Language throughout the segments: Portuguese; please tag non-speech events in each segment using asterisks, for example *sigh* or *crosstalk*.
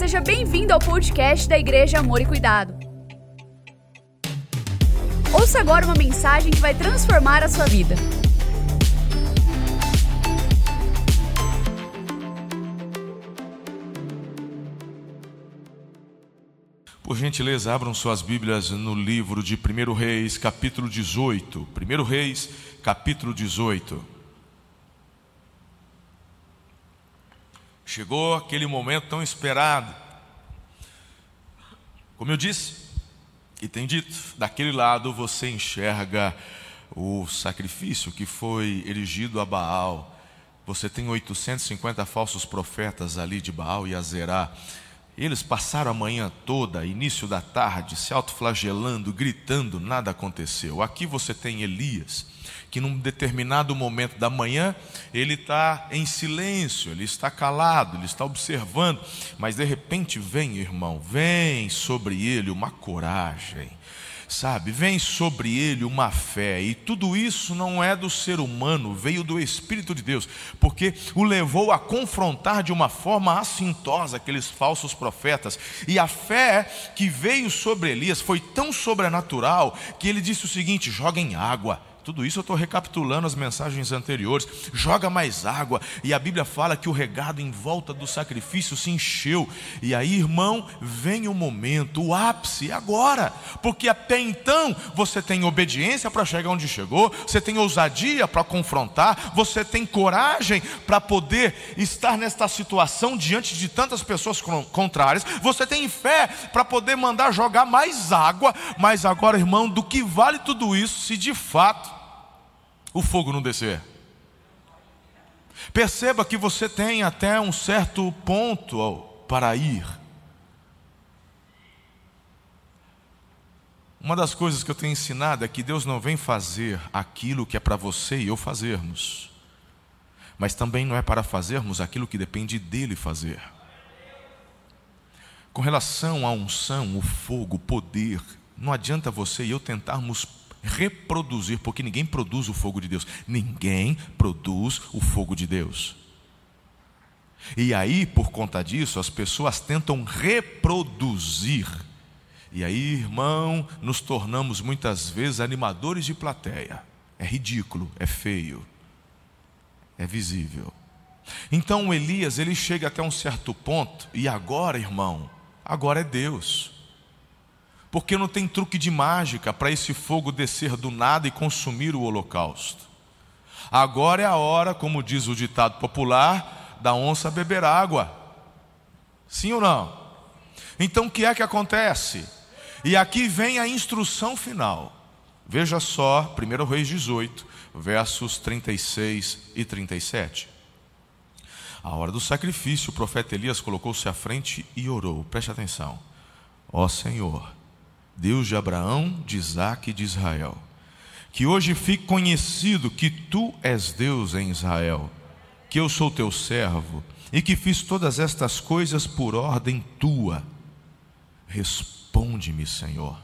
seja bem-vindo ao podcast da Igreja Amor e Cuidado. Ouça agora uma mensagem que vai transformar a sua vida. Por gentileza, abram suas Bíblias no livro de 1 Reis, capítulo 18. 1 Reis, capítulo 18. Chegou aquele momento tão esperado. Como eu disse, e tem dito, daquele lado você enxerga o sacrifício que foi erigido a Baal. Você tem 850 falsos profetas ali de Baal e Azerá. Eles passaram a manhã toda, início da tarde, se autoflagelando, gritando, nada aconteceu. Aqui você tem Elias, que num determinado momento da manhã, ele está em silêncio, ele está calado, ele está observando, mas de repente vem, irmão, vem sobre ele uma coragem sabe? Vem sobre ele uma fé, e tudo isso não é do ser humano, veio do Espírito de Deus, porque o levou a confrontar de uma forma assintosa aqueles falsos profetas, e a fé que veio sobre Elias foi tão sobrenatural que ele disse o seguinte: joguem água tudo isso eu estou recapitulando as mensagens anteriores. Joga mais água, e a Bíblia fala que o regado em volta do sacrifício se encheu. E aí, irmão, vem o momento, o ápice, agora, porque até então você tem obediência para chegar onde chegou, você tem ousadia para confrontar, você tem coragem para poder estar nesta situação diante de tantas pessoas contrárias, você tem fé para poder mandar jogar mais água, mas agora, irmão, do que vale tudo isso se de fato o fogo não descer. Perceba que você tem até um certo ponto para ir. Uma das coisas que eu tenho ensinado é que Deus não vem fazer aquilo que é para você e eu fazermos, mas também não é para fazermos aquilo que depende dele fazer. Com relação à unção, o fogo, o poder, não adianta você e eu tentarmos reproduzir, porque ninguém produz o fogo de Deus. Ninguém produz o fogo de Deus. E aí, por conta disso, as pessoas tentam reproduzir. E aí, irmão, nos tornamos muitas vezes animadores de plateia. É ridículo, é feio, é visível. Então Elias, ele chega até um certo ponto, e agora, irmão, agora é Deus porque não tem truque de mágica para esse fogo descer do nada e consumir o holocausto. Agora é a hora, como diz o ditado popular, da onça beber água. Sim ou não? Então o que é que acontece? E aqui vem a instrução final. Veja só, 1 Reis 18, versos 36 e 37. A hora do sacrifício, o profeta Elias colocou-se à frente e orou. Preste atenção. Ó Senhor, Deus de Abraão, de Isaac e de Israel. Que hoje fique conhecido que tu és Deus em Israel, que eu sou teu servo e que fiz todas estas coisas por ordem tua. Responde-me, Senhor.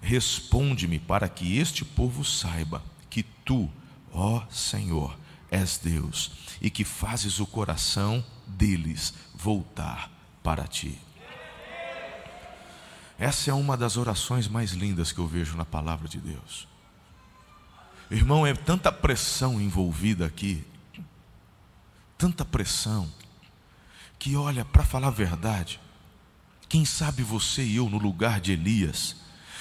Responde-me para que este povo saiba que tu, ó Senhor, és Deus e que fazes o coração deles voltar para ti. Essa é uma das orações mais lindas que eu vejo na palavra de Deus. Irmão, é tanta pressão envolvida aqui, tanta pressão, que olha, para falar a verdade, quem sabe você e eu no lugar de Elias,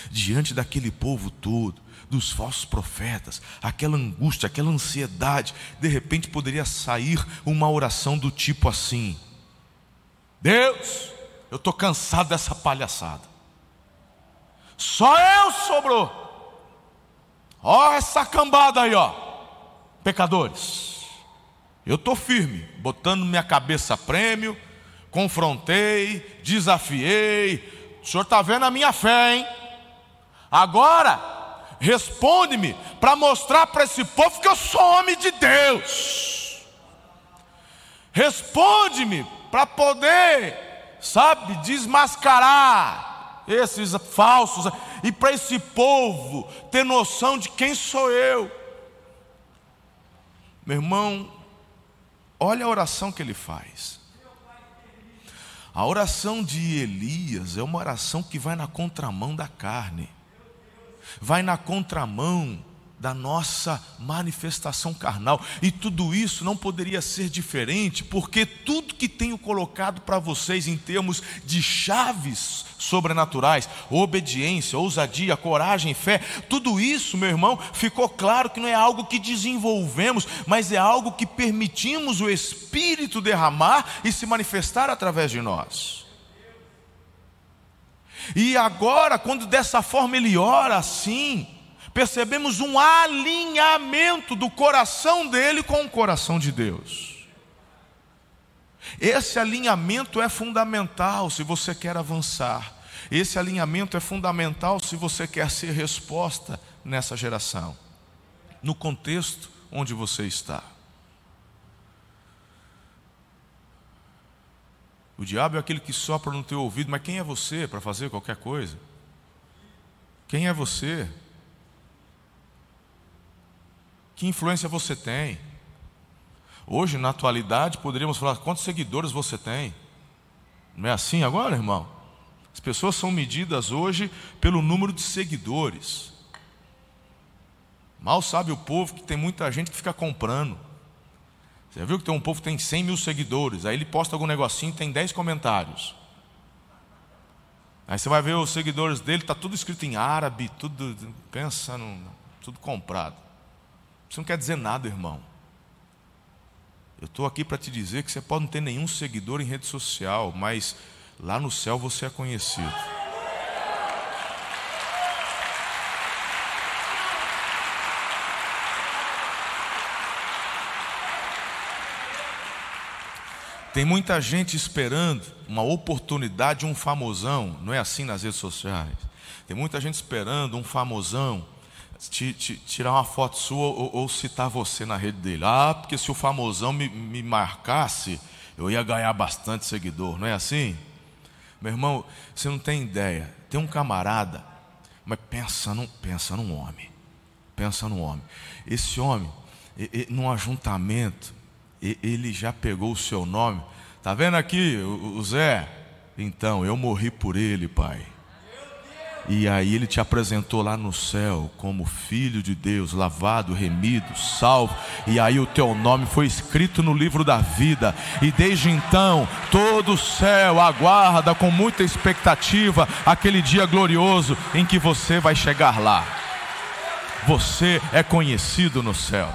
diante daquele povo todo, dos falsos profetas, aquela angústia, aquela ansiedade, de repente poderia sair uma oração do tipo assim: Deus, eu estou cansado dessa palhaçada. Só eu sobrou. Ó essa cambada aí, ó. Pecadores. Eu estou firme, botando minha cabeça a prêmio, confrontei, desafiei. O senhor está vendo a minha fé, hein? Agora, responde-me para mostrar para esse povo que eu sou homem de Deus. Responde-me para poder, sabe, desmascarar esses falsos, e para esse povo ter noção de quem sou eu. Meu irmão, olha a oração que ele faz. A oração de Elias é uma oração que vai na contramão da carne, vai na contramão da nossa manifestação carnal. E tudo isso não poderia ser diferente, porque tudo que tenho colocado para vocês em termos de chaves sobrenaturais, obediência, ousadia, coragem, fé, tudo isso, meu irmão, ficou claro que não é algo que desenvolvemos, mas é algo que permitimos o Espírito derramar e se manifestar através de nós. E agora, quando dessa forma ele ora assim, percebemos um alinhamento do coração dele com o coração de Deus. Esse alinhamento é fundamental se você quer avançar. Esse alinhamento é fundamental se você quer ser resposta nessa geração, no contexto onde você está. O diabo é aquele que sopra no teu ouvido, mas quem é você para fazer qualquer coisa? Quem é você? Que influência você tem? Hoje, na atualidade, poderíamos falar quantos seguidores você tem. Não é assim agora, irmão? As pessoas são medidas hoje pelo número de seguidores. Mal sabe o povo que tem muita gente que fica comprando. Você viu que tem um povo que tem 100 mil seguidores, aí ele posta algum negocinho tem 10 comentários. Aí você vai ver os seguidores dele, está tudo escrito em árabe, tudo, pensa, tudo comprado. Isso não quer dizer nada, irmão. Eu estou aqui para te dizer que você pode não ter nenhum seguidor em rede social, mas lá no céu você é conhecido. Tem muita gente esperando uma oportunidade, um famosão, não é assim nas redes sociais. Tem muita gente esperando um famosão tirar uma foto sua ou, ou, citar você na rede dele. Ah, porque se o famosão me, me marcasse, eu ia ganhar bastante seguidor, não é assim? Meu irmão, você não tem ideia. Tem um camarada, mas pensa num, pensa num homem. Pensa num homem. Esse homem, num ajuntamento, ele já pegou o seu nome. Tá vendo aqui, o Zé? Então, eu morri por ele, pai. E aí ele te apresentou lá no céu como filho de Deus, lavado, remido, salvo. E aí o teu nome foi escrito no livro da vida. E desde então, todo o céu aguarda com muita expectativa aquele dia glorioso em que você vai chegar lá. Você é conhecido no céu.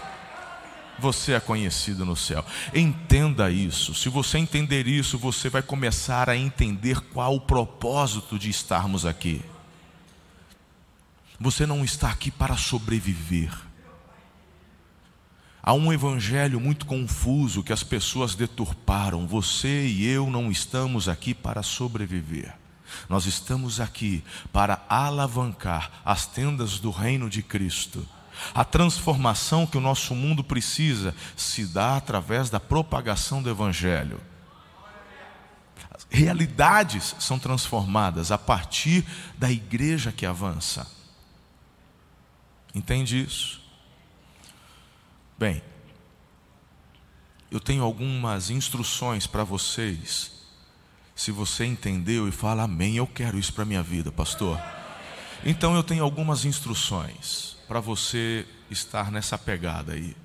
Você é conhecido no céu. Entenda isso. Se você entender isso, você vai começar a entender qual o propósito de estarmos aqui. Você não está aqui para sobreviver. Há um evangelho muito confuso que as pessoas deturparam. Você e eu não estamos aqui para sobreviver. Nós estamos aqui para alavancar as tendas do reino de Cristo. A transformação que o nosso mundo precisa se dá através da propagação do Evangelho. Realidades são transformadas a partir da igreja que avança. Entende isso? Bem, eu tenho algumas instruções para vocês. Se você entendeu e fala amém, eu quero isso para minha vida, pastor. Então eu tenho algumas instruções para você estar nessa pegada aí.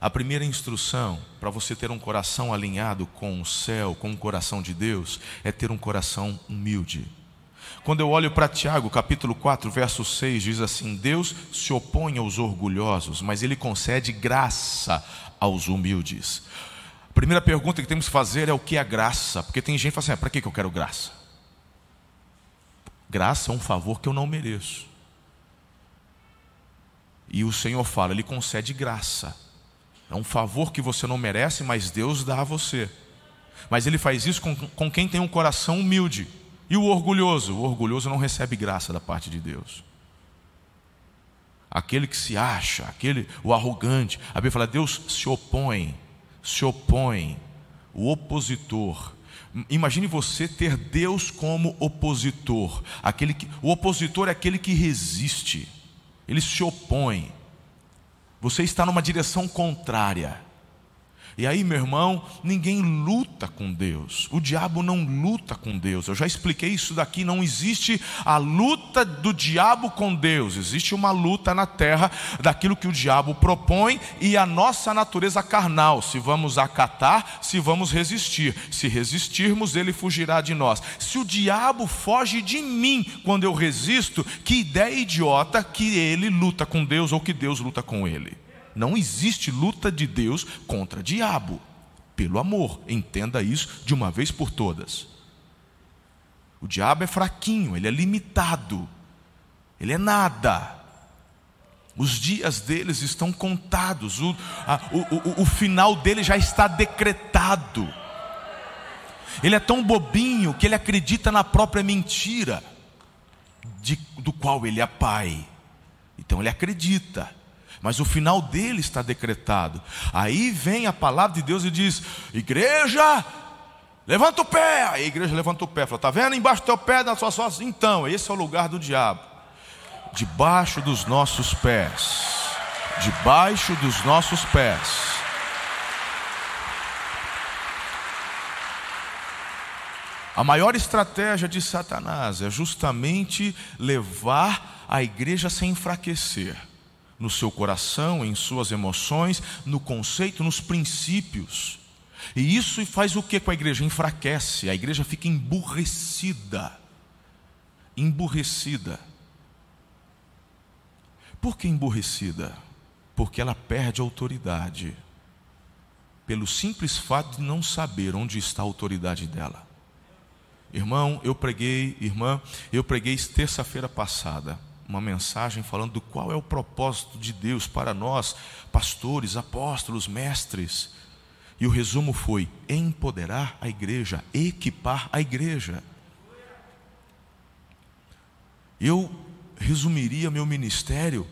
A primeira instrução para você ter um coração alinhado com o céu, com o coração de Deus, é ter um coração humilde. Quando eu olho para Tiago, capítulo 4, verso 6, diz assim: Deus se opõe aos orgulhosos, mas Ele concede graça aos humildes. A primeira pergunta que temos que fazer é o que é graça, porque tem gente que fala assim: ah, para que eu quero graça? Graça é um favor que eu não mereço. E o Senhor fala, Ele concede graça. É um favor que você não merece, mas Deus dá a você. Mas Ele faz isso com, com quem tem um coração humilde. E o orgulhoso? O orgulhoso não recebe graça da parte de Deus. Aquele que se acha, aquele, o arrogante. A Bíblia fala: Deus se opõe, se opõe, o opositor. Imagine você ter Deus como opositor. Aquele que, o opositor é aquele que resiste, ele se opõe. Você está numa direção contrária. E aí, meu irmão, ninguém luta com Deus. O diabo não luta com Deus. Eu já expliquei isso daqui. Não existe a luta do diabo com Deus. Existe uma luta na terra daquilo que o diabo propõe e a nossa natureza carnal. Se vamos acatar, se vamos resistir. Se resistirmos, ele fugirá de nós. Se o diabo foge de mim quando eu resisto, que ideia idiota que ele luta com Deus ou que Deus luta com ele. Não existe luta de Deus contra diabo. Pelo amor, entenda isso de uma vez por todas. O diabo é fraquinho, ele é limitado, ele é nada. Os dias deles estão contados, o, a, o, o, o final dele já está decretado. Ele é tão bobinho que ele acredita na própria mentira, de, do qual ele é pai. Então ele acredita mas o final dele está decretado. Aí vem a palavra de Deus e diz: Igreja, levanta o pé. Aí a igreja levanta o pé, fala: Está vendo embaixo do teu pé, das suas costas? Então, esse é o lugar do diabo. Debaixo dos nossos pés. Debaixo dos nossos pés. A maior estratégia de Satanás é justamente levar a igreja a se enfraquecer no seu coração, em suas emoções, no conceito, nos princípios. E isso faz o que com a igreja? Enfraquece, a igreja fica emburrecida. Emburrecida. Por que emburrecida? Porque ela perde autoridade. Pelo simples fato de não saber onde está a autoridade dela. Irmão, eu preguei, irmã, eu preguei terça-feira passada uma mensagem falando do qual é o propósito de Deus para nós, pastores, apóstolos, mestres. E o resumo foi: empoderar a igreja, equipar a igreja. Eu resumiria meu ministério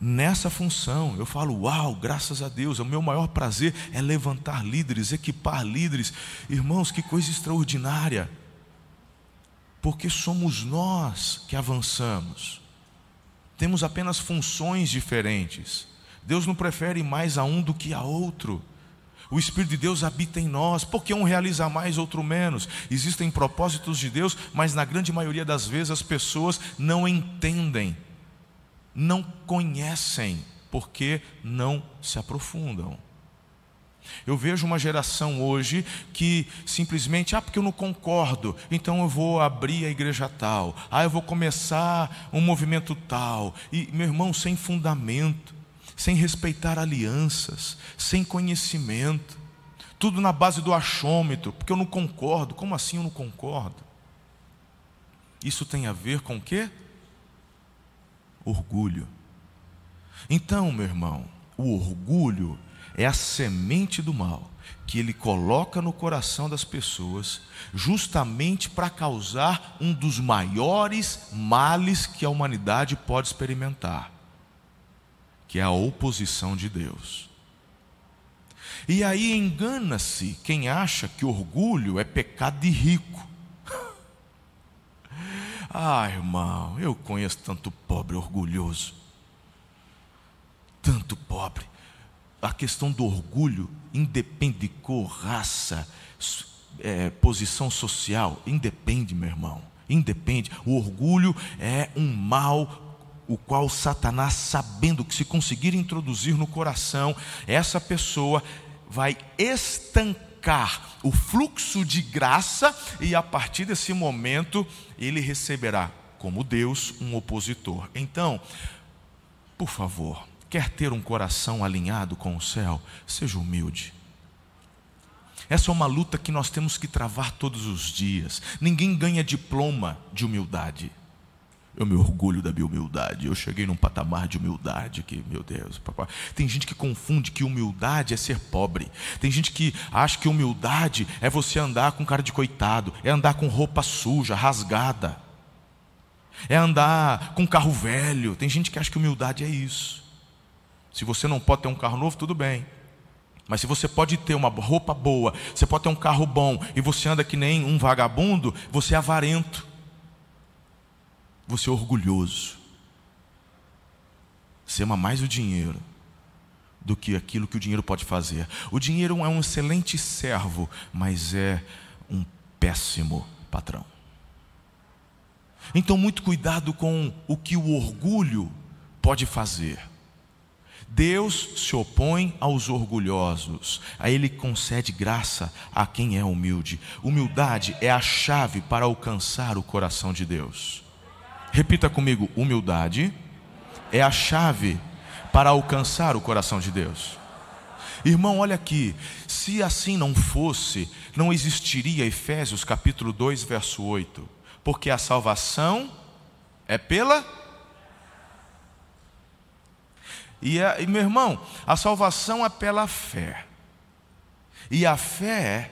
nessa função. Eu falo, uau, graças a Deus, o meu maior prazer é levantar líderes, equipar líderes. Irmãos, que coisa extraordinária. Porque somos nós que avançamos temos apenas funções diferentes. Deus não prefere mais a um do que a outro. O Espírito de Deus habita em nós, porque um realiza mais, outro menos. Existem propósitos de Deus, mas na grande maioria das vezes as pessoas não entendem, não conhecem, porque não se aprofundam. Eu vejo uma geração hoje que simplesmente, ah, porque eu não concordo, então eu vou abrir a igreja tal, ah, eu vou começar um movimento tal, e meu irmão, sem fundamento, sem respeitar alianças, sem conhecimento, tudo na base do achômetro, porque eu não concordo, como assim eu não concordo? Isso tem a ver com o quê? Orgulho. Então, meu irmão, o orgulho é a semente do mal que ele coloca no coração das pessoas, justamente para causar um dos maiores males que a humanidade pode experimentar, que é a oposição de Deus. E aí engana-se quem acha que orgulho é pecado de rico. *laughs* ah, irmão, eu conheço tanto pobre orgulhoso, tanto pobre a questão do orgulho independe de cor, raça, é, posição social, independe, meu irmão, independe. O orgulho é um mal o qual Satanás, sabendo que se conseguir introduzir no coração, essa pessoa vai estancar o fluxo de graça e a partir desse momento ele receberá como Deus um opositor. Então, por favor, Quer ter um coração alinhado com o céu? Seja humilde. Essa é uma luta que nós temos que travar todos os dias. Ninguém ganha diploma de humildade. Eu me orgulho da minha humildade. Eu cheguei num patamar de humildade que, meu Deus, papai. Tem gente que confunde que humildade é ser pobre. Tem gente que acha que humildade é você andar com cara de coitado, é andar com roupa suja, rasgada. É andar com carro velho. Tem gente que acha que humildade é isso. Se você não pode ter um carro novo, tudo bem. Mas se você pode ter uma roupa boa, você pode ter um carro bom e você anda que nem um vagabundo, você é avarento. Você é orgulhoso. Você ama mais o dinheiro do que aquilo que o dinheiro pode fazer. O dinheiro é um excelente servo, mas é um péssimo patrão. Então, muito cuidado com o que o orgulho pode fazer. Deus se opõe aos orgulhosos, a Ele concede graça a quem é humilde. Humildade é a chave para alcançar o coração de Deus. Repita comigo: humildade é a chave para alcançar o coração de Deus. Irmão, olha aqui, se assim não fosse, não existiria Efésios capítulo 2, verso 8, porque a salvação é pela e, e meu irmão, a salvação é pela fé. E a fé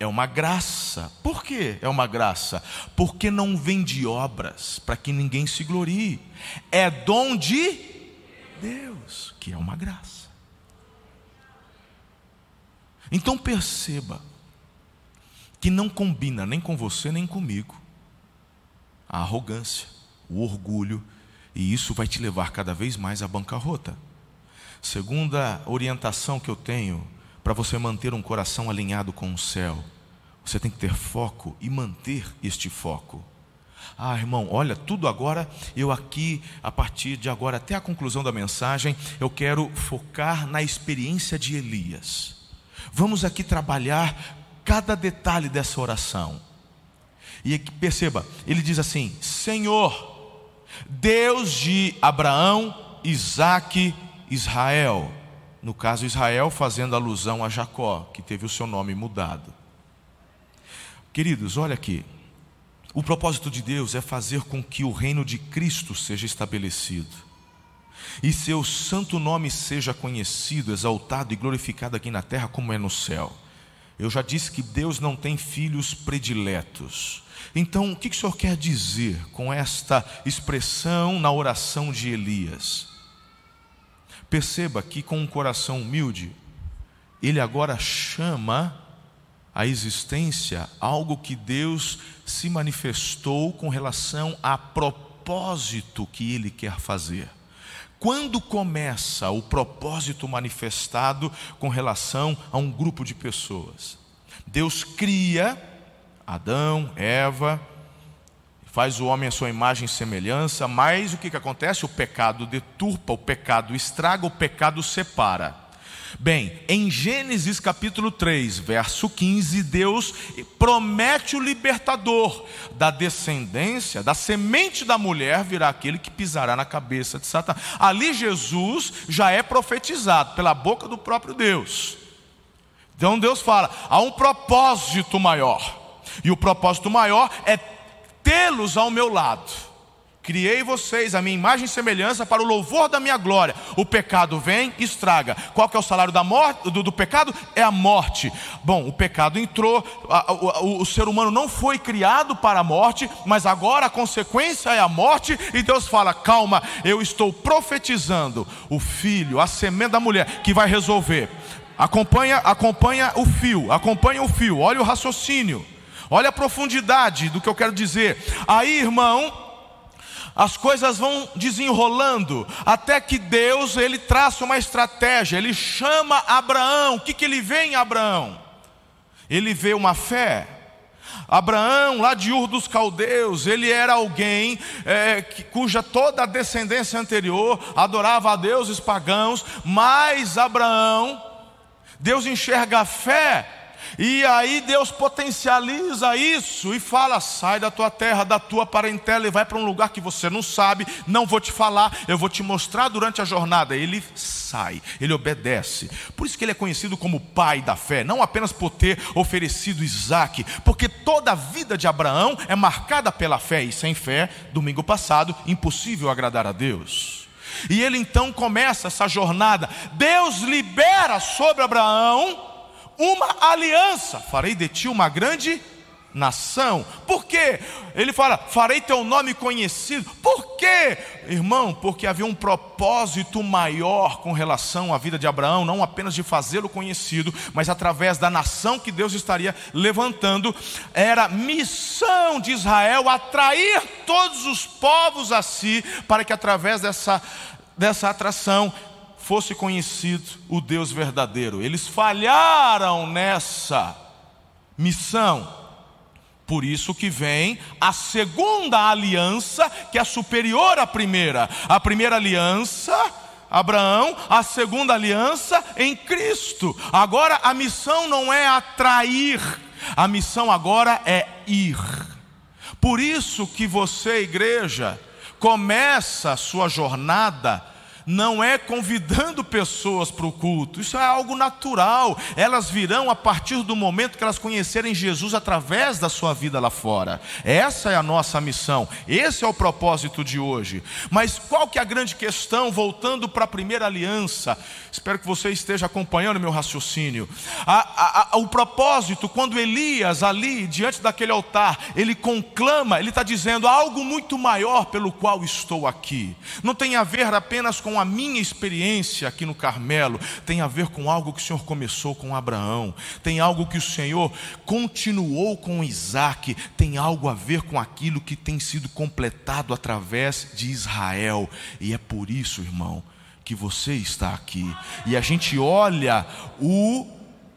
é uma graça. Por que é uma graça? Porque não vem de obras, para que ninguém se glorie. É dom de Deus, que é uma graça. Então perceba que não combina nem com você nem comigo a arrogância, o orgulho, e isso vai te levar cada vez mais à bancarrota. Segunda orientação que eu tenho para você manter um coração alinhado com o céu, você tem que ter foco e manter este foco. Ah, irmão, olha, tudo agora, eu aqui, a partir de agora até a conclusão da mensagem, eu quero focar na experiência de Elias. Vamos aqui trabalhar cada detalhe dessa oração. E perceba, ele diz assim: Senhor, Deus de Abraão, Isaque Israel. No caso, Israel fazendo alusão a Jacó, que teve o seu nome mudado. Queridos, olha aqui. O propósito de Deus é fazer com que o reino de Cristo seja estabelecido e seu santo nome seja conhecido, exaltado e glorificado aqui na terra como é no céu. Eu já disse que Deus não tem filhos prediletos. Então, o que o Senhor quer dizer com esta expressão na oração de Elias? Perceba que com um coração humilde, ele agora chama a existência algo que Deus se manifestou com relação a propósito que ele quer fazer. Quando começa o propósito manifestado com relação a um grupo de pessoas? Deus cria Adão, Eva, faz o homem a sua imagem e semelhança, mas o que, que acontece? O pecado deturpa, o pecado estraga, o pecado separa. Bem, em Gênesis capítulo 3, verso 15, Deus promete o libertador da descendência, da semente da mulher virá aquele que pisará na cabeça de Satanás. Ali Jesus já é profetizado pela boca do próprio Deus. Então Deus fala: há um propósito maior, e o propósito maior é tê-los ao meu lado. Criei vocês a minha imagem e semelhança para o louvor da minha glória. O pecado vem, estraga. Qual que é o salário da morte, do, do pecado? É a morte. Bom, o pecado entrou, a, o, o ser humano não foi criado para a morte, mas agora a consequência é a morte, e Deus fala: calma, eu estou profetizando o filho, a semente da mulher, que vai resolver. Acompanha, acompanha o fio, acompanha o fio, olha o raciocínio. Olha a profundidade do que eu quero dizer. Aí, irmão, as coisas vão desenrolando até que Deus ele traça uma estratégia. Ele chama Abraão. O que, que ele vê em Abraão? Ele vê uma fé. Abraão, lá de Ur dos Caldeus, ele era alguém é, cuja toda a descendência anterior adorava a deuses pagãos, mas Abraão, Deus enxerga a fé e aí Deus potencializa isso e fala: sai da tua terra, da tua parentela e vai para um lugar que você não sabe, não vou te falar, eu vou te mostrar durante a jornada. Ele sai, ele obedece. Por isso que ele é conhecido como pai da fé, não apenas por ter oferecido Isaac, porque toda a vida de Abraão é marcada pela fé, e sem fé, domingo passado, impossível agradar a Deus. E ele então começa essa jornada. Deus libera sobre Abraão uma aliança. Farei de ti uma grande nação. Por quê? Ele fala: farei teu nome conhecido. Por quê? Irmão, porque havia um propósito maior com relação à vida de Abraão, não apenas de fazê-lo conhecido, mas através da nação que Deus estaria levantando, era missão de Israel atrair todos os povos a si, para que através dessa, dessa atração fosse conhecido o Deus verdadeiro. Eles falharam nessa missão. Por isso que vem a segunda aliança, que é superior à primeira. A primeira aliança, Abraão, a segunda aliança em Cristo. Agora a missão não é atrair, a missão agora é ir. Por isso que você, igreja, começa a sua jornada não é convidando pessoas para o culto, isso é algo natural. Elas virão a partir do momento que elas conhecerem Jesus através da sua vida lá fora. Essa é a nossa missão, esse é o propósito de hoje. Mas qual que é a grande questão, voltando para a primeira aliança? Espero que você esteja acompanhando meu raciocínio. A, a, a, o propósito, quando Elias ali, diante daquele altar, ele conclama, ele está dizendo algo muito maior pelo qual estou aqui. Não tem a ver apenas com a minha experiência aqui no Carmelo, tem a ver com algo que o Senhor começou com Abraão, tem algo que o Senhor continuou com Isaac, tem algo a ver com aquilo que tem sido completado através de Israel, e é por isso, irmão, que você está aqui, e a gente olha o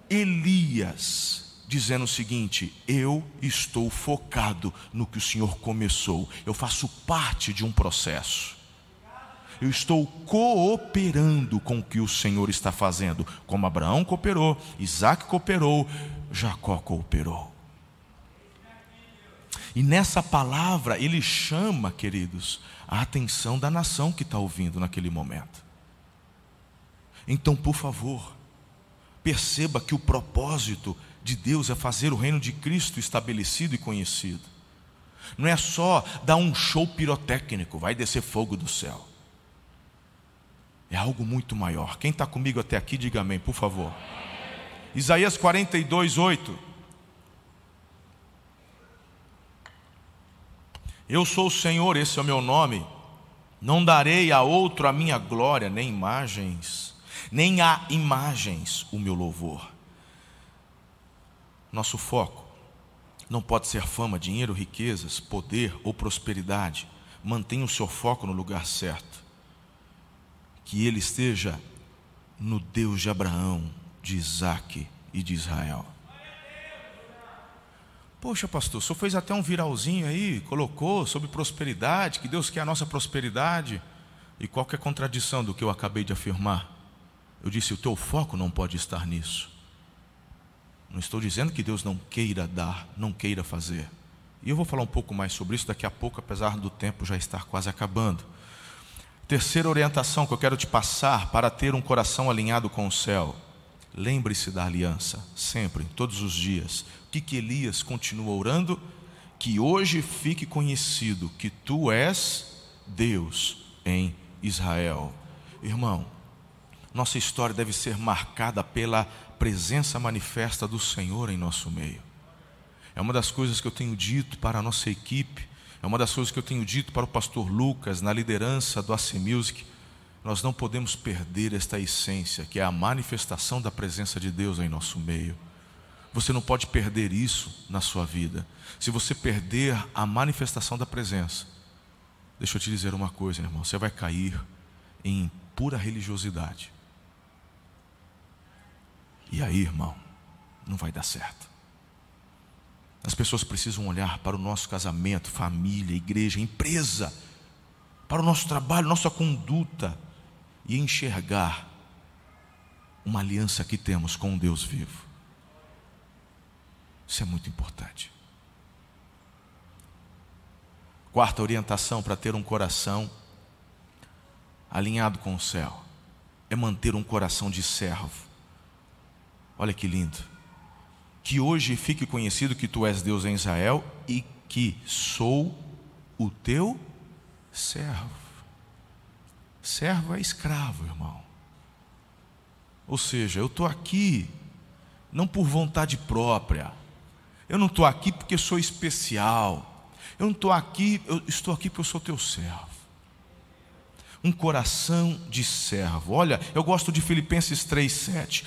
Elias dizendo o seguinte: eu estou focado no que o Senhor começou, eu faço parte de um processo eu estou cooperando com o que o Senhor está fazendo. Como Abraão cooperou, Isaac cooperou, Jacó cooperou. E nessa palavra ele chama, queridos, a atenção da nação que está ouvindo naquele momento. Então, por favor, perceba que o propósito de Deus é fazer o reino de Cristo estabelecido e conhecido. Não é só dar um show pirotécnico, vai descer fogo do céu. É algo muito maior. Quem está comigo até aqui, diga amém, por favor. Isaías 42, 8. Eu sou o Senhor, esse é o meu nome. Não darei a outro a minha glória, nem imagens, nem a imagens o meu louvor. Nosso foco não pode ser fama, dinheiro, riquezas, poder ou prosperidade. Mantenha o seu foco no lugar certo que ele esteja no Deus de Abraão, de Isaac e de Israel. Poxa, pastor, o senhor fez até um viralzinho aí, colocou sobre prosperidade, que Deus quer a nossa prosperidade. E qual que é a contradição do que eu acabei de afirmar? Eu disse: o teu foco não pode estar nisso. Não estou dizendo que Deus não queira dar, não queira fazer. E eu vou falar um pouco mais sobre isso daqui a pouco, apesar do tempo já estar quase acabando. Terceira orientação que eu quero te passar para ter um coração alinhado com o céu. Lembre-se da aliança, sempre, todos os dias. O que, que Elias continua orando? Que hoje fique conhecido que tu és Deus em Israel. Irmão, nossa história deve ser marcada pela presença manifesta do Senhor em nosso meio. É uma das coisas que eu tenho dito para a nossa equipe é uma das coisas que eu tenho dito para o pastor Lucas, na liderança do AC Music. Nós não podemos perder esta essência, que é a manifestação da presença de Deus em nosso meio. Você não pode perder isso na sua vida. Se você perder a manifestação da presença, deixa eu te dizer uma coisa, irmão: você vai cair em pura religiosidade. E aí, irmão, não vai dar certo. As pessoas precisam olhar para o nosso casamento, família, igreja, empresa, para o nosso trabalho, nossa conduta e enxergar uma aliança que temos com um Deus vivo. Isso é muito importante. Quarta orientação para ter um coração alinhado com o céu é manter um coração de servo. Olha que lindo que hoje fique conhecido que tu és Deus em Israel e que sou o teu servo. Servo é escravo, irmão. Ou seja, eu estou aqui não por vontade própria. Eu não estou aqui porque sou especial. Eu não estou aqui, eu estou aqui porque eu sou teu servo. Um coração de servo. Olha, eu gosto de Filipenses 3,7.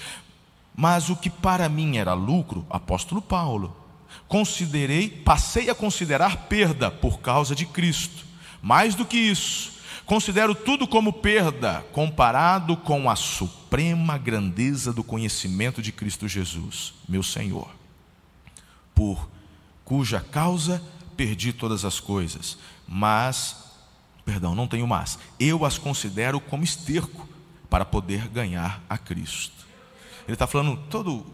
Mas o que para mim era lucro, apóstolo Paulo, considerei, passei a considerar perda por causa de Cristo. Mais do que isso, Considero tudo como perda comparado com a suprema grandeza do conhecimento de Cristo Jesus, meu Senhor, por cuja causa perdi todas as coisas, mas, perdão, não tenho mais, eu as considero como esterco para poder ganhar a Cristo. Ele está falando todo,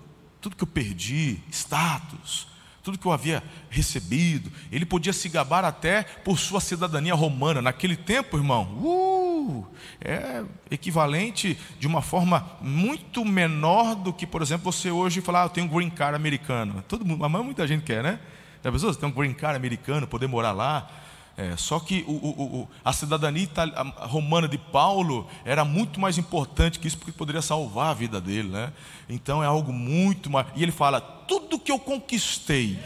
tudo que eu perdi, status, tudo que eu havia recebido. Ele podia se gabar até por sua cidadania romana. Naquele tempo, irmão, uh, é equivalente de uma forma muito menor do que, por exemplo, você hoje falar, ah, eu tenho um green card americano. Todo mundo, mas muita gente quer, né? Já? Você tem um green card americano, poder morar lá. É, só que o, o, o, a cidadania romana de Paulo era muito mais importante que isso, porque poderia salvar a vida dele. Né? Então é algo muito mais. E ele fala: tudo que eu conquistei,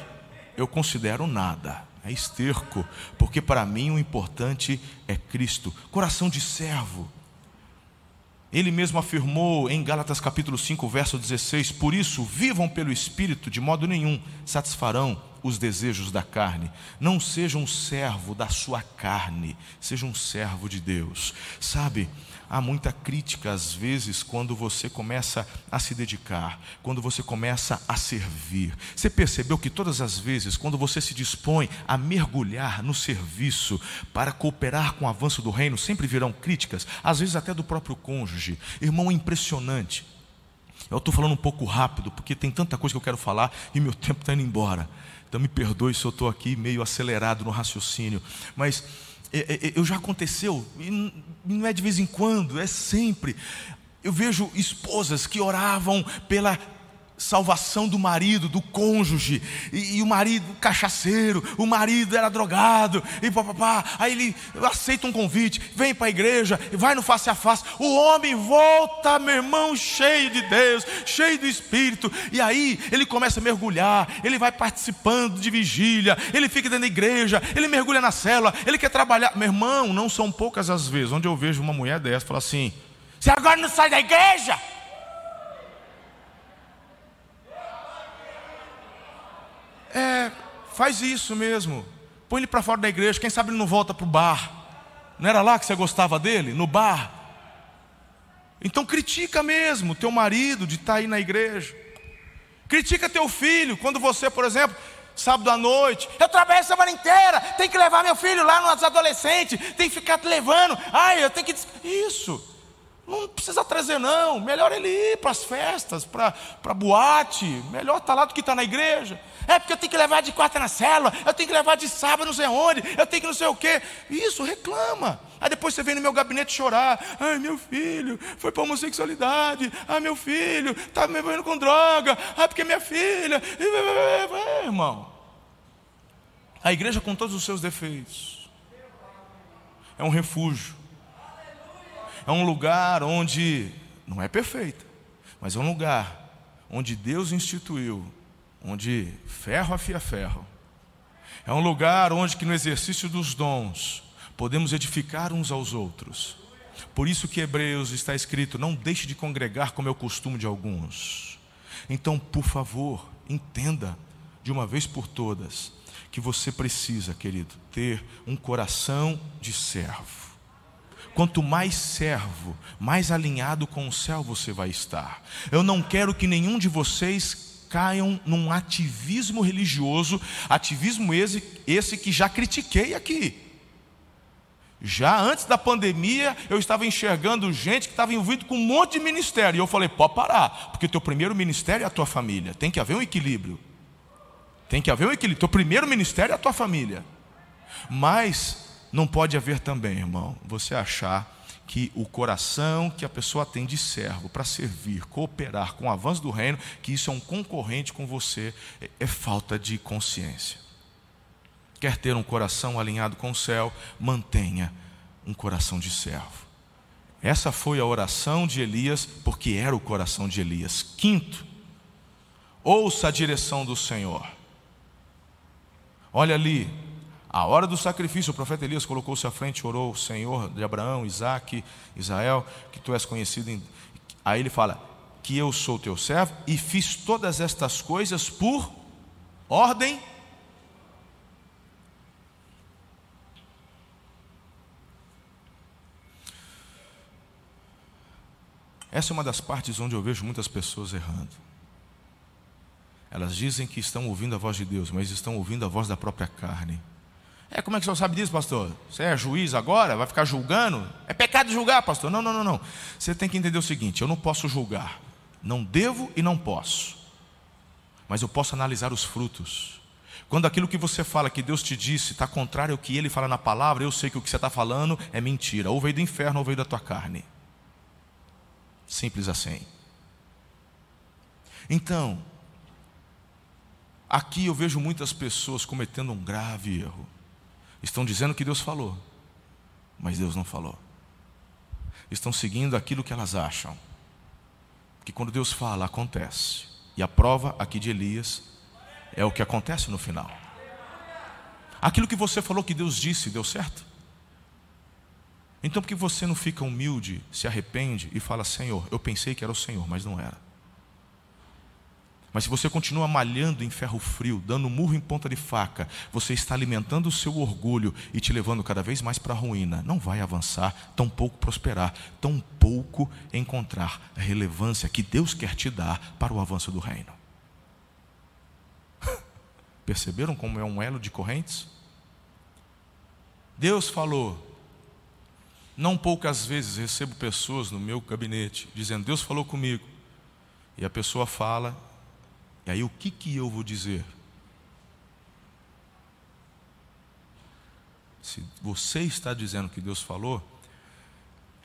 eu considero nada. É esterco, porque para mim o importante é Cristo. Coração de servo. Ele mesmo afirmou em Gálatas capítulo 5, verso 16: Por isso, vivam pelo Espírito, de modo nenhum satisfarão os desejos da carne. Não seja um servo da sua carne, seja um servo de Deus. Sabe, há muita crítica às vezes quando você começa a se dedicar, quando você começa a servir. Você percebeu que todas as vezes, quando você se dispõe a mergulhar no serviço para cooperar com o avanço do reino, sempre virão críticas, às vezes até do próprio cônjuge. Irmão, é impressionante. Eu estou falando um pouco rápido, porque tem tanta coisa que eu quero falar e meu tempo está indo embora. Então me perdoe se eu estou aqui meio acelerado no raciocínio, mas é, é, é, eu já aconteceu, e não é de vez em quando, é sempre. Eu vejo esposas que oravam pela salvação do marido, do cônjuge, e, e, o marido cachaceiro, o marido era drogado, e papapá, aí ele aceita um convite, vem para a igreja, vai no face a face, o homem volta, meu irmão, cheio de Deus, cheio do Espírito, e aí ele começa a mergulhar, ele vai participando de vigília, ele fica dentro da igreja, ele mergulha na cela, ele quer trabalhar, meu irmão, não são poucas as vezes onde eu vejo uma mulher dessa, fala assim, você agora não sai da igreja? É, faz isso mesmo. Põe ele para fora da igreja. Quem sabe ele não volta para o bar. Não era lá que você gostava dele? No bar. Então critica mesmo teu marido de estar tá aí na igreja. Critica teu filho quando você, por exemplo, sábado à noite, eu trabalhei a semana inteira, tem que levar meu filho lá nos adolescentes, tem que ficar levando. Ai, eu tenho que isso. Não precisa trazer, não. Melhor ele ir para as festas, para a boate. Melhor estar tá lá do que estar tá na igreja. É porque eu tenho que levar de quarta na célula, eu tenho que levar de sábado não sei onde, eu tenho que não sei o quê. Isso, reclama. Aí depois você vem no meu gabinete chorar. Ai, meu filho, foi para homossexualidade. Ai, meu filho, está me envolvendo com droga. Ai, porque minha filha. É, irmão. A igreja com todos os seus defeitos é um refúgio é um lugar onde não é perfeita, mas é um lugar onde Deus instituiu, onde ferro afia ferro. É um lugar onde que no exercício dos dons podemos edificar uns aos outros. Por isso que Hebreus está escrito: não deixe de congregar como é o costume de alguns. Então, por favor, entenda de uma vez por todas que você precisa, querido, ter um coração de servo. Quanto mais servo, mais alinhado com o céu você vai estar. Eu não quero que nenhum de vocês caiam num ativismo religioso, ativismo esse, esse que já critiquei aqui. Já antes da pandemia, eu estava enxergando gente que estava envolvido com um monte de ministério. E eu falei, pode parar, porque teu primeiro ministério é a tua família. Tem que haver um equilíbrio. Tem que haver um equilíbrio. Teu primeiro ministério é a tua família. Mas não pode haver também, irmão, você achar que o coração que a pessoa tem de servo para servir, cooperar com o avanço do reino, que isso é um concorrente com você, é, é falta de consciência. Quer ter um coração alinhado com o céu, mantenha um coração de servo. Essa foi a oração de Elias, porque era o coração de Elias. Quinto, ouça a direção do Senhor. Olha ali, a hora do sacrifício, o profeta Elias colocou-se à frente e orou: Senhor de Abraão, Isaac, Israel, que tu és conhecido. Em... Aí ele fala: Que eu sou teu servo e fiz todas estas coisas por ordem. Essa é uma das partes onde eu vejo muitas pessoas errando. Elas dizem que estão ouvindo a voz de Deus, mas estão ouvindo a voz da própria carne. É, como é que o senhor sabe disso, pastor? Você é juiz agora? Vai ficar julgando? É pecado julgar, pastor? Não, não, não, não. Você tem que entender o seguinte: eu não posso julgar. Não devo e não posso. Mas eu posso analisar os frutos. Quando aquilo que você fala que Deus te disse está contrário ao que Ele fala na palavra, eu sei que o que você está falando é mentira. Ou veio do inferno ou veio da tua carne. Simples assim. Então, aqui eu vejo muitas pessoas cometendo um grave erro. Estão dizendo que Deus falou, mas Deus não falou. Estão seguindo aquilo que elas acham. Que quando Deus fala, acontece. E a prova aqui de Elias é o que acontece no final. Aquilo que você falou que Deus disse, deu certo? Então, por que você não fica humilde, se arrepende e fala: Senhor, eu pensei que era o Senhor, mas não era. Mas se você continua malhando em ferro frio, dando murro em ponta de faca, você está alimentando o seu orgulho e te levando cada vez mais para a ruína. Não vai avançar, tampouco prosperar, tampouco encontrar a relevância que Deus quer te dar para o avanço do reino. *laughs* Perceberam como é um elo de correntes? Deus falou, não poucas vezes recebo pessoas no meu gabinete dizendo: Deus falou comigo. E a pessoa fala, e aí o que, que eu vou dizer? Se você está dizendo que Deus falou,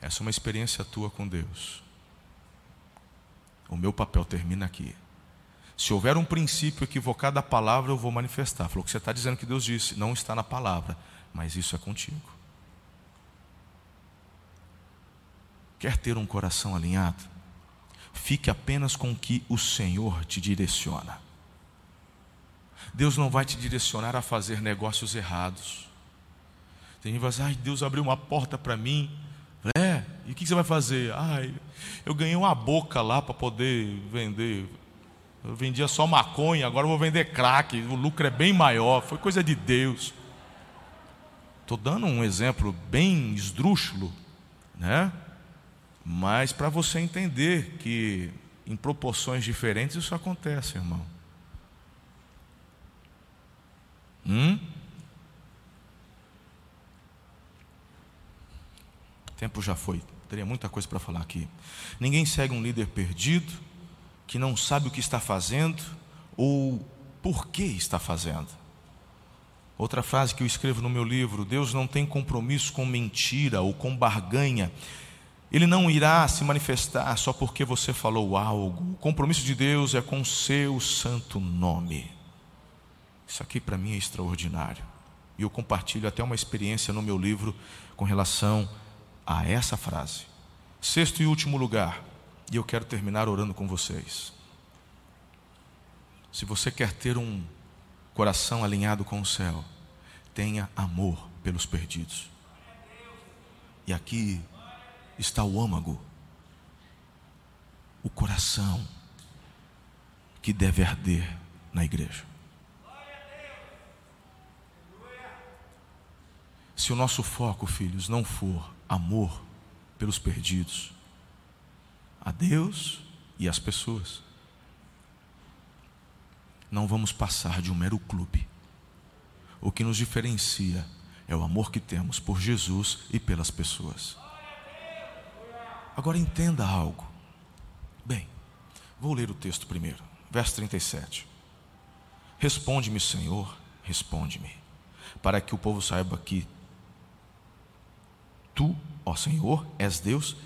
essa é uma experiência tua com Deus. O meu papel termina aqui. Se houver um princípio equivocado da palavra, eu vou manifestar. Falou que você está dizendo que Deus disse, não está na palavra, mas isso é contigo. Quer ter um coração alinhado? Fique apenas com o que o Senhor te direciona. Deus não vai te direcionar a fazer negócios errados. Tem gente que fala assim, ai, Deus abriu uma porta para mim. É, e o que você vai fazer? Ai, eu ganhei uma boca lá para poder vender. Eu vendia só maconha, agora vou vender crack, o lucro é bem maior, foi coisa de Deus. Estou dando um exemplo bem esdrúxulo, né? Mas para você entender que em proporções diferentes isso acontece, irmão. Hum? O tempo já foi. Teria muita coisa para falar aqui. Ninguém segue um líder perdido, que não sabe o que está fazendo ou por que está fazendo. Outra frase que eu escrevo no meu livro: Deus não tem compromisso com mentira ou com barganha. Ele não irá se manifestar só porque você falou algo. O compromisso de Deus é com o seu santo nome. Isso aqui para mim é extraordinário. E eu compartilho até uma experiência no meu livro com relação a essa frase. Sexto e último lugar, e eu quero terminar orando com vocês. Se você quer ter um coração alinhado com o céu, tenha amor pelos perdidos. E aqui está o âmago, o coração que deve arder na igreja. Se o nosso foco, filhos, não for amor pelos perdidos, a Deus e as pessoas, não vamos passar de um mero clube. O que nos diferencia é o amor que temos por Jesus e pelas pessoas. Agora entenda algo. Bem, vou ler o texto primeiro, verso 37. Responde-me, Senhor, responde-me, para que o povo saiba que tu, ó Senhor, és Deus,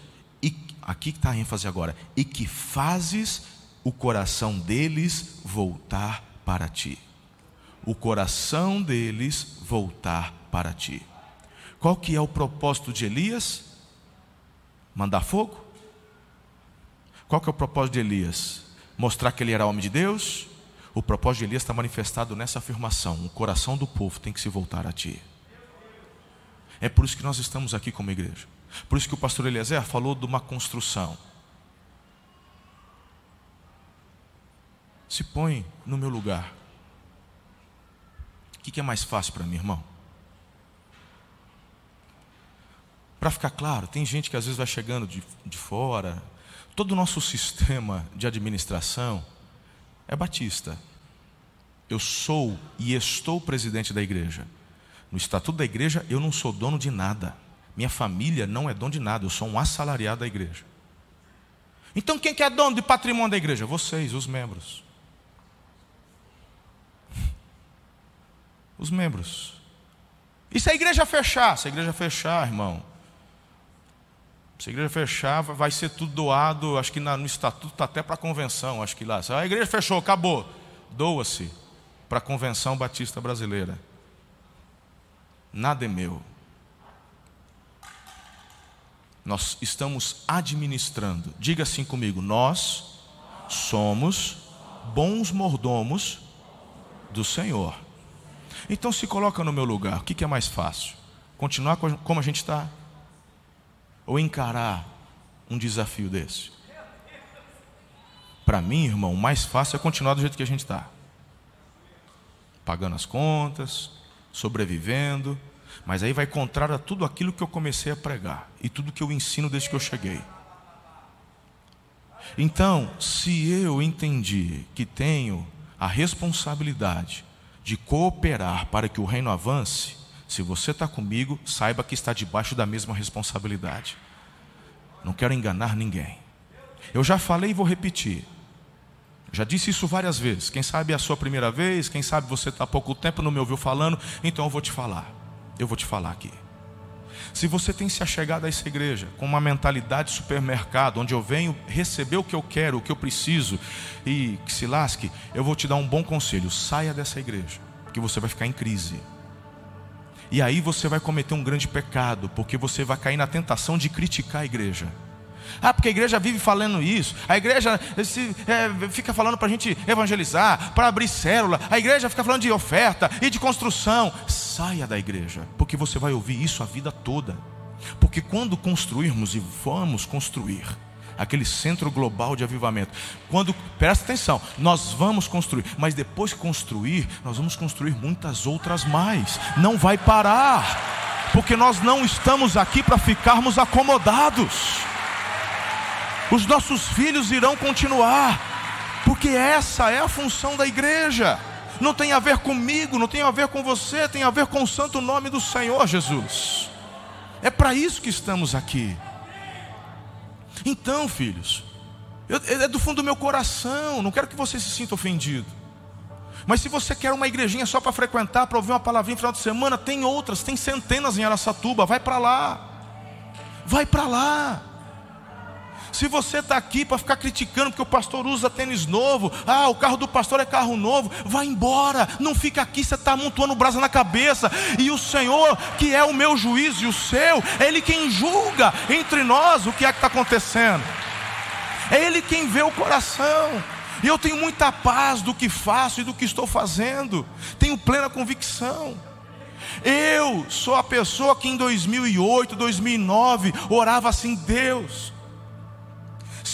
e aqui está a ênfase agora, e que fazes o coração deles voltar para ti. O coração deles voltar para ti. Qual que é o propósito de Elias? Mandar fogo? Qual que é o propósito de Elias? Mostrar que ele era homem de Deus? O propósito de Elias está manifestado nessa afirmação: o coração do povo tem que se voltar a ti. É por isso que nós estamos aqui como igreja. Por isso que o pastor Eliezer falou de uma construção. Se põe no meu lugar. O que é mais fácil para mim, irmão? Para ficar claro, tem gente que às vezes vai chegando de, de fora, Todo o nosso sistema de administração é batista. Eu sou e estou presidente da igreja. No estatuto da igreja, eu não sou dono de nada. Minha família não é dono de nada, eu sou um assalariado da igreja. Então quem que é dono de patrimônio da igreja? Vocês, os membros. Os membros. E se a igreja fechar? Se a igreja fechar, irmão, se a igreja fechar, vai ser tudo doado, acho que no estatuto está até para a convenção, acho que lá. A igreja fechou, acabou. Doa-se para a Convenção Batista Brasileira. Nada é meu. Nós estamos administrando. Diga assim comigo: nós somos bons mordomos do Senhor. Então se coloca no meu lugar. O que é mais fácil? Continuar como a gente está? Ou encarar um desafio desse? Para mim, irmão, o mais fácil é continuar do jeito que a gente está. Pagando as contas, sobrevivendo, mas aí vai contrário a tudo aquilo que eu comecei a pregar e tudo que eu ensino desde que eu cheguei. Então, se eu entendi que tenho a responsabilidade de cooperar para que o reino avance, se você está comigo, saiba que está debaixo da mesma responsabilidade. Não quero enganar ninguém. Eu já falei e vou repetir. Já disse isso várias vezes. Quem sabe é a sua primeira vez, quem sabe você está há pouco tempo não me ouviu falando, então eu vou te falar. Eu vou te falar aqui. Se você tem se achegado a essa igreja com uma mentalidade de supermercado, onde eu venho receber o que eu quero, o que eu preciso, e que se lasque, eu vou te dar um bom conselho: saia dessa igreja, porque você vai ficar em crise. E aí você vai cometer um grande pecado, porque você vai cair na tentação de criticar a igreja. Ah, porque a igreja vive falando isso. A igreja se, é, fica falando para a gente evangelizar, para abrir célula. A igreja fica falando de oferta e de construção. Saia da igreja, porque você vai ouvir isso a vida toda. Porque quando construirmos e vamos construir, aquele centro global de avivamento. Quando, presta atenção, nós vamos construir, mas depois que construir, nós vamos construir muitas outras mais. Não vai parar, porque nós não estamos aqui para ficarmos acomodados. Os nossos filhos irão continuar, porque essa é a função da igreja. Não tem a ver comigo, não tem a ver com você, tem a ver com o santo nome do Senhor Jesus. É para isso que estamos aqui. Então, filhos, eu, é do fundo do meu coração, não quero que você se sinta ofendido. Mas se você quer uma igrejinha só para frequentar, para ouvir uma palavrinha no final de semana, tem outras, tem centenas em Araçatuba, vai para lá. Vai para lá. Se você está aqui para ficar criticando porque o pastor usa tênis novo, ah, o carro do pastor é carro novo, vai embora, não fica aqui, você está amontoando brasa na cabeça, e o Senhor, que é o meu juiz e o seu, é Ele quem julga entre nós o que é que está acontecendo, é Ele quem vê o coração. E eu tenho muita paz do que faço e do que estou fazendo, tenho plena convicção. Eu sou a pessoa que em 2008, 2009 orava assim: Deus,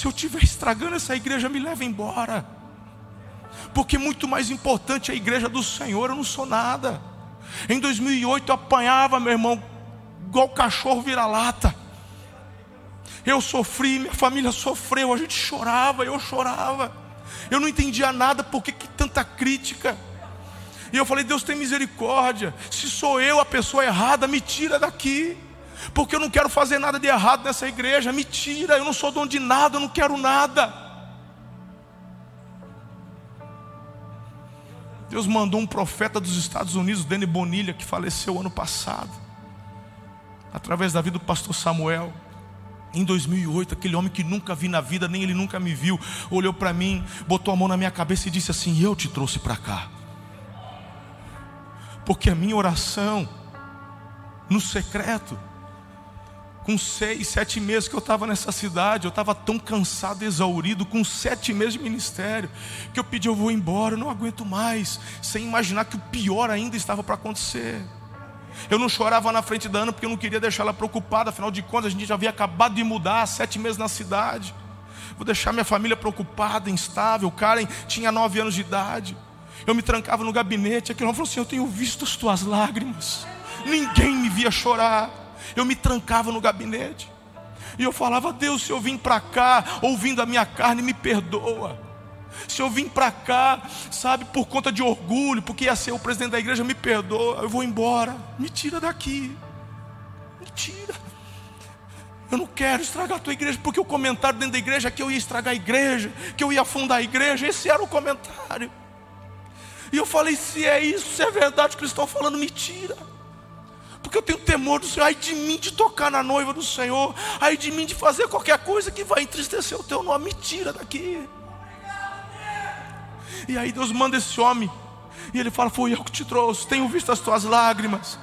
se eu estiver estragando essa igreja, me leva embora. Porque muito mais importante é a igreja do Senhor, eu não sou nada. Em 2008 eu apanhava, meu irmão, igual cachorro vira-lata. Eu sofri, minha família sofreu, a gente chorava, eu chorava. Eu não entendia nada, por que tanta crítica? E eu falei, Deus tem misericórdia. Se sou eu a pessoa errada, me tira daqui porque eu não quero fazer nada de errado nessa igreja. Mentira, eu não sou dono de nada, eu não quero nada. Deus mandou um profeta dos Estados Unidos, Danny Bonilha, que faleceu ano passado, através da vida do pastor Samuel. Em 2008, aquele homem que nunca vi na vida, nem ele nunca me viu, olhou para mim, botou a mão na minha cabeça e disse assim: Eu te trouxe para cá, porque a minha oração, no secreto, com seis, sete meses que eu estava nessa cidade, eu estava tão cansado, exaurido, com sete meses de ministério, que eu pedi, eu vou embora, eu não aguento mais, sem imaginar que o pior ainda estava para acontecer. Eu não chorava na frente da Ana porque eu não queria deixar ela preocupada, afinal de contas a gente já havia acabado de mudar, sete meses na cidade. Vou deixar minha família preocupada, instável. Karen tinha nove anos de idade. Eu me trancava no gabinete, homem falou assim: Eu tenho visto as tuas lágrimas. Ninguém me via chorar eu me trancava no gabinete. E eu falava, Deus, se eu vim para cá ouvindo a minha carne, me perdoa. Se eu vim para cá, sabe, por conta de orgulho, porque ia ser o presidente da igreja, me perdoa, eu vou embora. Me tira daqui. Me tira. Eu não quero estragar a tua igreja, porque o comentário dentro da igreja é que eu ia estragar a igreja, que eu ia afundar a igreja. Esse era o comentário. E eu falei: se é isso, se é verdade que eles estão falando, me tira. Porque eu tenho temor do Senhor, ai de mim de tocar na noiva do Senhor, ai de mim de fazer qualquer coisa que vai entristecer o teu nome, me tira daqui. E aí Deus manda esse homem, e ele fala: Foi eu que te trouxe, tenho visto as tuas lágrimas.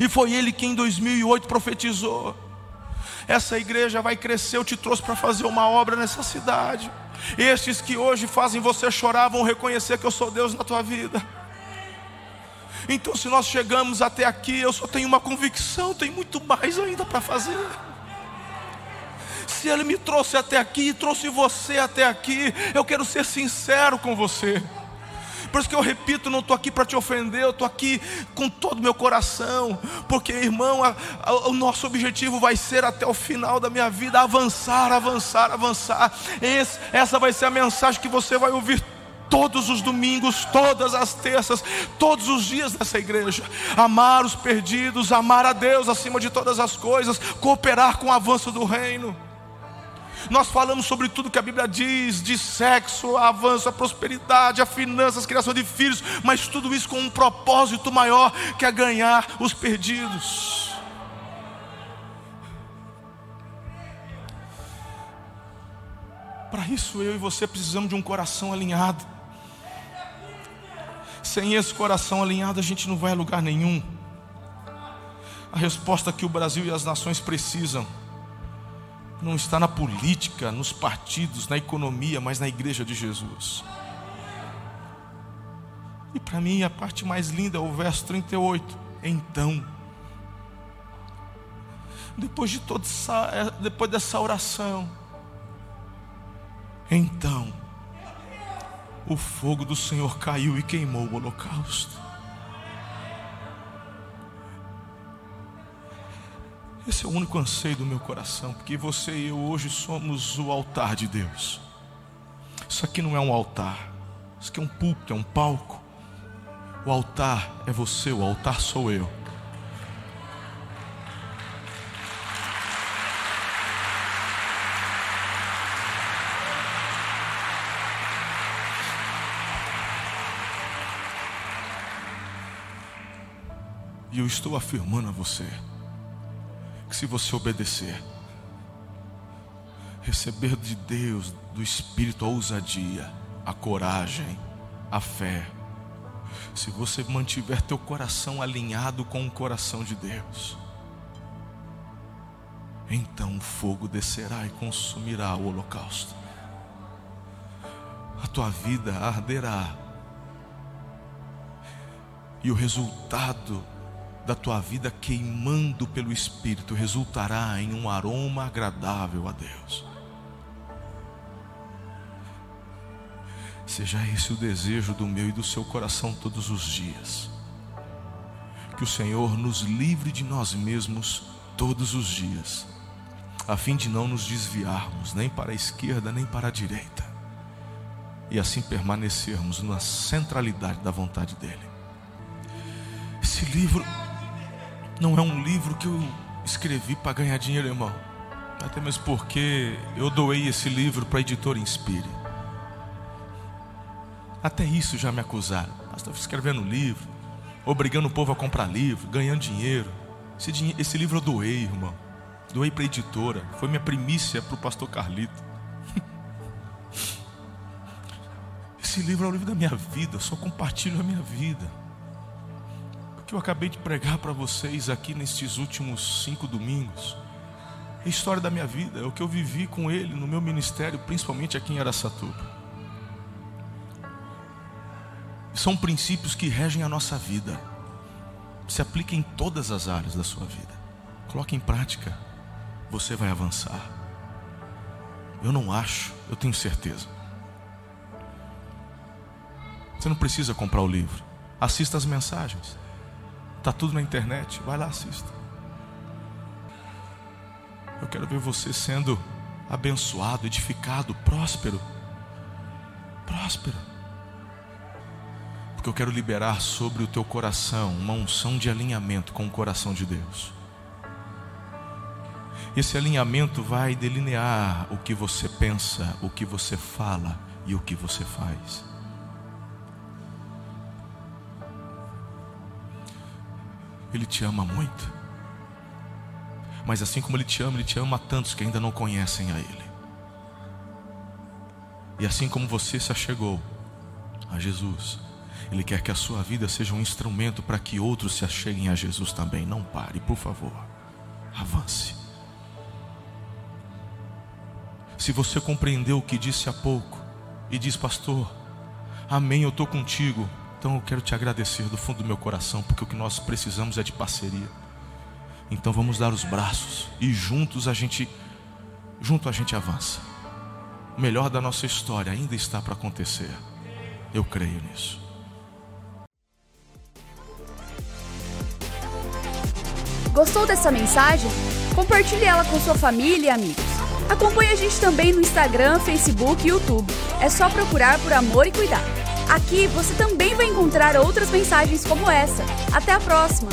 E foi ele que em 2008 profetizou: Essa igreja vai crescer, eu te trouxe para fazer uma obra nessa cidade. Estes que hoje fazem você chorar vão reconhecer que eu sou Deus na tua vida. Então, se nós chegamos até aqui, eu só tenho uma convicção, tem muito mais ainda para fazer. Se Ele me trouxe até aqui, trouxe você até aqui, eu quero ser sincero com você. Por isso que eu repito, não estou aqui para te ofender, eu estou aqui com todo o meu coração, porque irmão, a, a, o nosso objetivo vai ser até o final da minha vida avançar, avançar, avançar. Esse, essa vai ser a mensagem que você vai ouvir todos os domingos, todas as terças, todos os dias dessa igreja. Amar os perdidos, amar a Deus acima de todas as coisas, cooperar com o avanço do reino. Nós falamos sobre tudo que a Bíblia diz, de sexo, avanço, a prosperidade, a finanças, a criação de filhos, mas tudo isso com um propósito maior que é ganhar os perdidos. Para isso eu e você precisamos de um coração alinhado. Sem esse coração alinhado a gente não vai a lugar nenhum. A resposta que o Brasil e as nações precisam não está na política, nos partidos, na economia, mas na igreja de Jesus. E para mim a parte mais linda é o verso 38. Então, depois de toda essa, é, depois dessa oração, então o fogo do Senhor caiu e queimou o holocausto. Esse é o único anseio do meu coração, porque você e eu hoje somos o altar de Deus. Isso aqui não é um altar, isso aqui é um púlpito, é um palco. O altar é você, o altar sou eu. Estou afirmando a você que se você obedecer, receber de Deus, do Espírito, a ousadia, a coragem, a fé, se você mantiver teu coração alinhado com o coração de Deus, então o fogo descerá e consumirá o holocausto. A tua vida arderá. E o resultado da tua vida queimando pelo Espírito resultará em um aroma agradável a Deus. Seja esse o desejo do meu e do seu coração todos os dias. Que o Senhor nos livre de nós mesmos todos os dias, a fim de não nos desviarmos nem para a esquerda nem para a direita, e assim permanecermos na centralidade da vontade dEle. Esse livro não é um livro que eu escrevi para ganhar dinheiro, irmão. Até mesmo porque eu doei esse livro para a editora Inspire. Até isso já me acusaram. Pastor, escrevendo livro, obrigando o povo a comprar livro, ganhando dinheiro. Esse, dinheiro, esse livro eu doei, irmão. Doei para a editora. Foi minha primícia para o pastor Carlito. *laughs* Esse livro é o livro da minha vida. Eu só compartilho a minha vida que eu acabei de pregar para vocês aqui nestes últimos cinco domingos. É a história da minha vida, é o que eu vivi com ele no meu ministério, principalmente aqui em Aracatuba. São princípios que regem a nossa vida, se apliquem em todas as áreas da sua vida. Coloque em prática, você vai avançar. Eu não acho, eu tenho certeza. Você não precisa comprar o livro, assista as mensagens. Está tudo na internet, vai lá, assista. Eu quero ver você sendo abençoado, edificado, próspero. Próspero. Porque eu quero liberar sobre o teu coração uma unção de alinhamento com o coração de Deus. Esse alinhamento vai delinear o que você pensa, o que você fala e o que você faz. Ele te ama muito. Mas assim como Ele te ama, Ele te ama a tantos que ainda não conhecem a Ele. E assim como você se achegou a Jesus, Ele quer que a sua vida seja um instrumento para que outros se acheguem a Jesus também. Não pare, por favor. Avance. Se você compreendeu o que disse há pouco e diz, pastor, amém, eu estou contigo. Então eu quero te agradecer do fundo do meu coração, porque o que nós precisamos é de parceria. Então vamos dar os braços e juntos a gente, junto a gente avança. O melhor da nossa história ainda está para acontecer. Eu creio nisso. Gostou dessa mensagem? Compartilhe ela com sua família e amigos. Acompanhe a gente também no Instagram, Facebook e YouTube. É só procurar por Amor e Cuidar. Aqui você também vai encontrar outras mensagens como essa. Até a próxima!